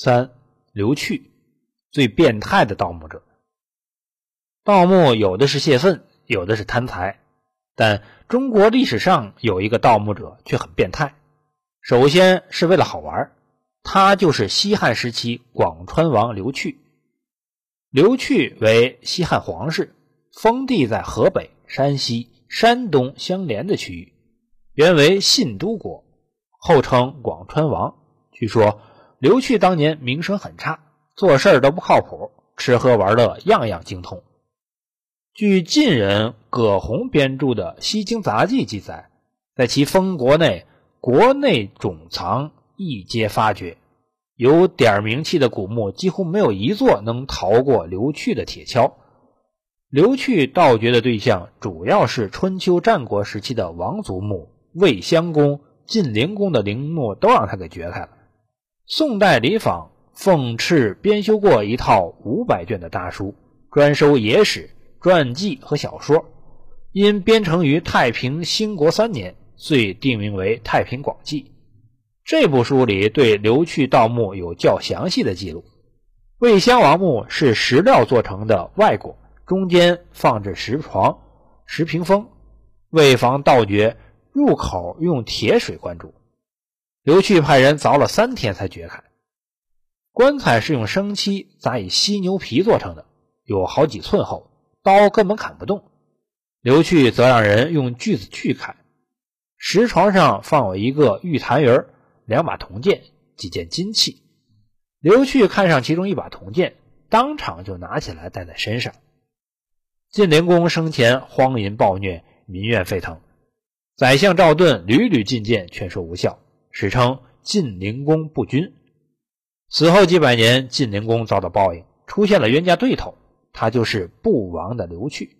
三、刘去，最变态的盗墓者。盗墓有的是泄愤，有的是贪财，但中国历史上有一个盗墓者却很变态。首先是为了好玩，他就是西汉时期广川王刘去。刘去为西汉皇室，封地在河北、山西、山东相连的区域，原为信都国，后称广川王。据说刘去当年名声很差，做事都不靠谱，吃喝玩乐样样精通。据晋人葛洪编著的《西京杂记》记载，在其封国内，国内种藏一皆发掘，有点名气的古墓几乎没有一座能逃过刘去的铁锹。刘去盗掘的对象主要是春秋战国时期的王族墓，魏襄公、晋灵公的陵墓都让他给掘开了。宋代李昉奉敕编修过一套五百卷的大书，专收野史、传记和小说，因编成于太平兴国三年，遂定名为《太平广记》。这部书里对刘去盗墓有较详细的记录。魏襄王墓是石料做成的外椁，中间放置石床、石屏风，为防盗掘，入口用铁水灌注。刘去派人凿了三天才掘开。棺材是用生漆砸以犀牛皮做成的，有好几寸厚，刀根本砍不动。刘去则让人用锯子锯开。石床上放有一个玉坛鱼两把铜剑，几件金器。刘去看上其中一把铜剑，当场就拿起来戴在身上。晋灵公生前荒淫暴虐，民怨沸腾，宰相赵盾屡屡进谏劝说无效。史称晋灵公不君。死后几百年，晋灵公遭到报应，出现了冤家对头，他就是不亡的刘去。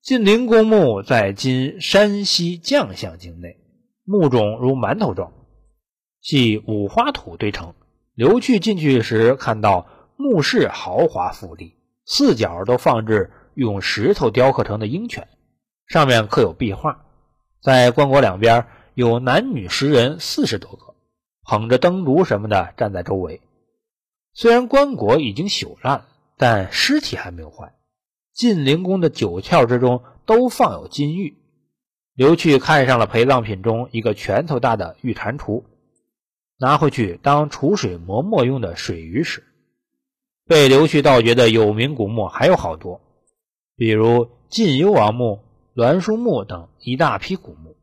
晋灵公墓在今山西绛县境内，墓冢如馒头状，系五花土堆成。刘去进去时，看到墓室豪华富丽，四角都放置用石头雕刻成的鹰犬，上面刻有壁画，在棺椁两边。有男女十人四十多个，捧着灯烛什么的站在周围。虽然棺椁已经朽烂，但尸体还没有坏。晋灵公的九窍之中都放有金玉。刘去看上了陪葬品中一个拳头大的玉蟾蜍，拿回去当储水磨墨用的水鱼使。被刘去盗掘的有名古墓还有好多，比如晋幽王墓、栾书墓等一大批古墓。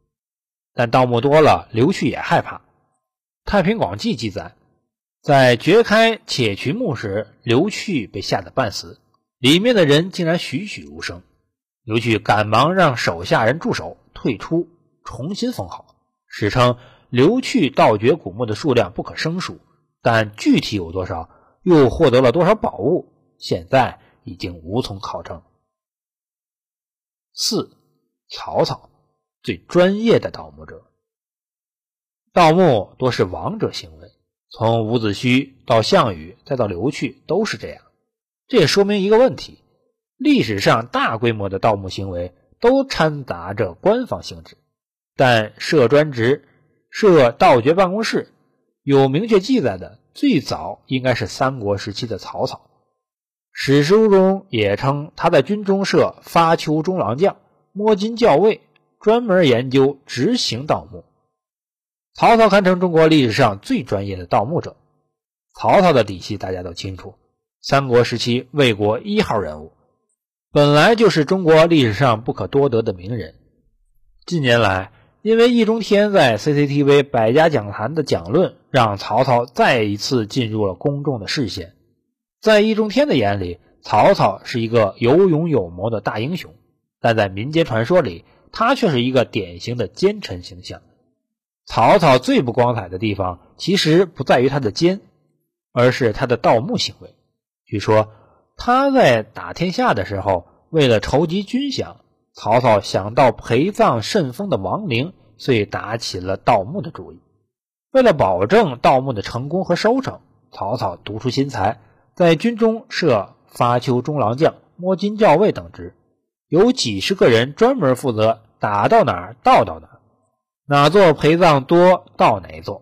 但盗墓多了，刘去也害怕。《太平广记》记载，在掘开且渠墓时，刘去被吓得半死，里面的人竟然栩栩如生。刘去赶忙让手下人驻守，退出，重新封号。史称刘去盗掘古墓的数量不可胜数，但具体有多少，又获得了多少宝物，现在已经无从考证。四，曹操。最专业的盗墓者，盗墓多是王者行为，从伍子胥到项羽再到刘去都是这样。这也说明一个问题：历史上大规模的盗墓行为都掺杂着官方性质，但设专职、设盗掘办公室有明确记载的，最早应该是三国时期的曹操。史书中也称他在军中设发丘中郎将、摸金校尉。专门研究执行盗墓，曹操堪称中国历史上最专业的盗墓者。曹操的底细大家都清楚，三国时期魏国一号人物，本来就是中国历史上不可多得的名人。近年来，因为易中天在 CCTV 百家讲坛的讲论，让曹操再一次进入了公众的视线。在易中天的眼里，曹操是一个有勇有谋的大英雄，但在民间传说里。他却是一个典型的奸臣形象。曹操最不光彩的地方，其实不在于他的奸，而是他的盗墓行为。据说他在打天下的时候，为了筹集军饷，曹操想到陪葬甚丰的亡灵，所以打起了盗墓的主意。为了保证盗墓的成功和收成，曹操独出心裁，在军中设发丘中郎将、摸金校尉等职，有几十个人专门负责。打到哪儿盗到哪儿，哪座陪葬多盗哪座。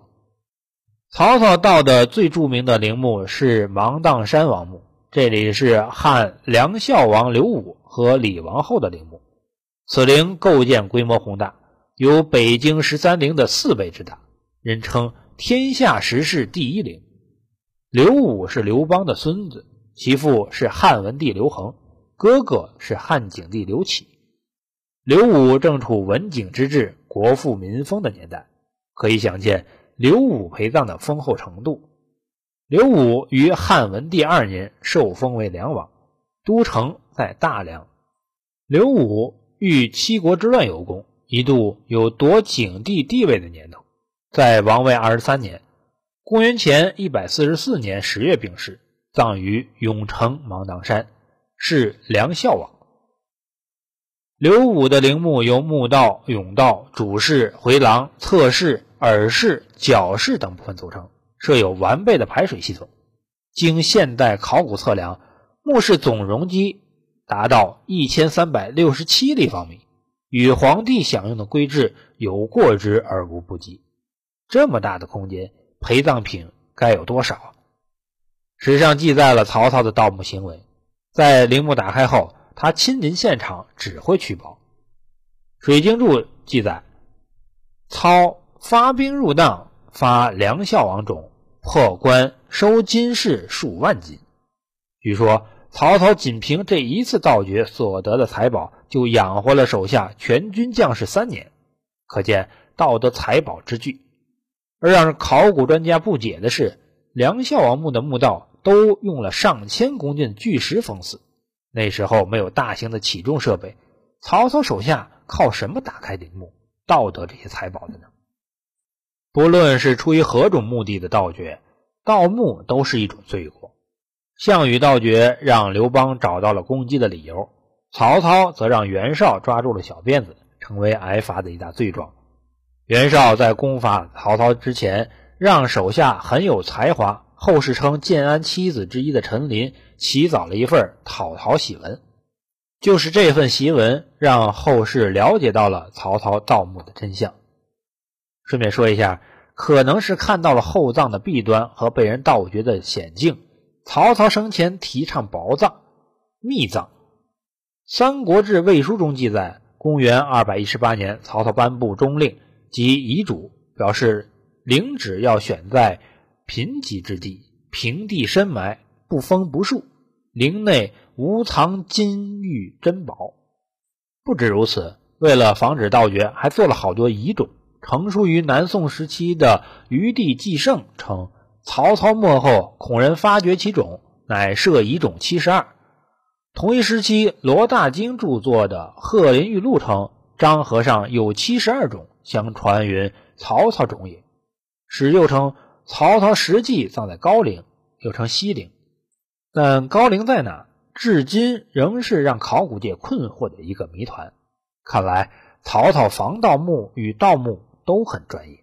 曹操盗的最著名的陵墓是芒砀山王墓，这里是汉梁孝王刘武和李王后的陵墓。此陵构建规模宏大，有北京十三陵的四倍之大，人称天下十室第一陵。刘武是刘邦的孙子，其父是汉文帝刘恒，哥哥是汉景帝刘启。刘武正处文景之治、国富民丰的年代，可以想见。刘武陪葬的丰厚程度。刘武于汉文帝二年受封为梁王，都城在大梁。刘武遇七国之乱有功，一度有夺景帝地位的年头。在王位二十三年，公元前一百四十四年十月病逝，葬于永城芒砀山，是梁孝王。刘武的陵墓由墓道、甬道、主室、回廊、侧室。耳室、角室等部分组成，设有完备的排水系统。经现代考古测量，墓室总容积达到一千三百六十七立方米，与皇帝享用的规制有过之而无不及。这么大的空间，陪葬品该有多少？史上记载了曹操的盗墓行为，在陵墓打开后，他亲临现场指挥取宝。《水经注》记载，操。发兵入荡，发梁孝王冢，破关收金饰数万斤。据说曹操仅凭这一次盗掘所得的财宝，就养活了手下全军将士三年，可见盗得财宝之巨。而让人考古专家不解的是，梁孝王墓的墓道都用了上千公斤巨石封死。那时候没有大型的起重设备，曹操手下靠什么打开陵墓，盗得这些财宝的呢？不论是出于何种目的的盗掘，盗墓都是一种罪过。项羽盗掘让刘邦找到了攻击的理由，曹操则让袁绍抓住了小辫子，成为挨罚的一大罪状。袁绍在攻伐曹操之前，让手下很有才华、后世称建安七子之一的陈琳起草了一份讨曹檄文，就是这份檄文让后世了解到了曹操盗墓的真相。顺便说一下，可能是看到了厚葬的弊端和被人盗掘的险境，曹操生前提倡薄葬、密葬。《三国志·魏书》中记载，公元二百一十八年，曹操颁布中令及遗嘱，表示陵址要选在贫瘠之地，平地深埋，不封不树，陵内无藏金玉珍宝。不止如此，为了防止盗掘，还做了好多遗种。成书于南宋时期的《余地纪胜》称，曹操末后，孔人发掘其种，乃设遗种七十二。同一时期，罗大经著作的《鹤林玉录》称，张和尚有七十二种，相传云曹操种也。史又称，曹操实际葬在高陵，又称西陵。但高陵在哪，至今仍是让考古界困惑的一个谜团。看来，曹操防盗墓与盗墓。都很专业。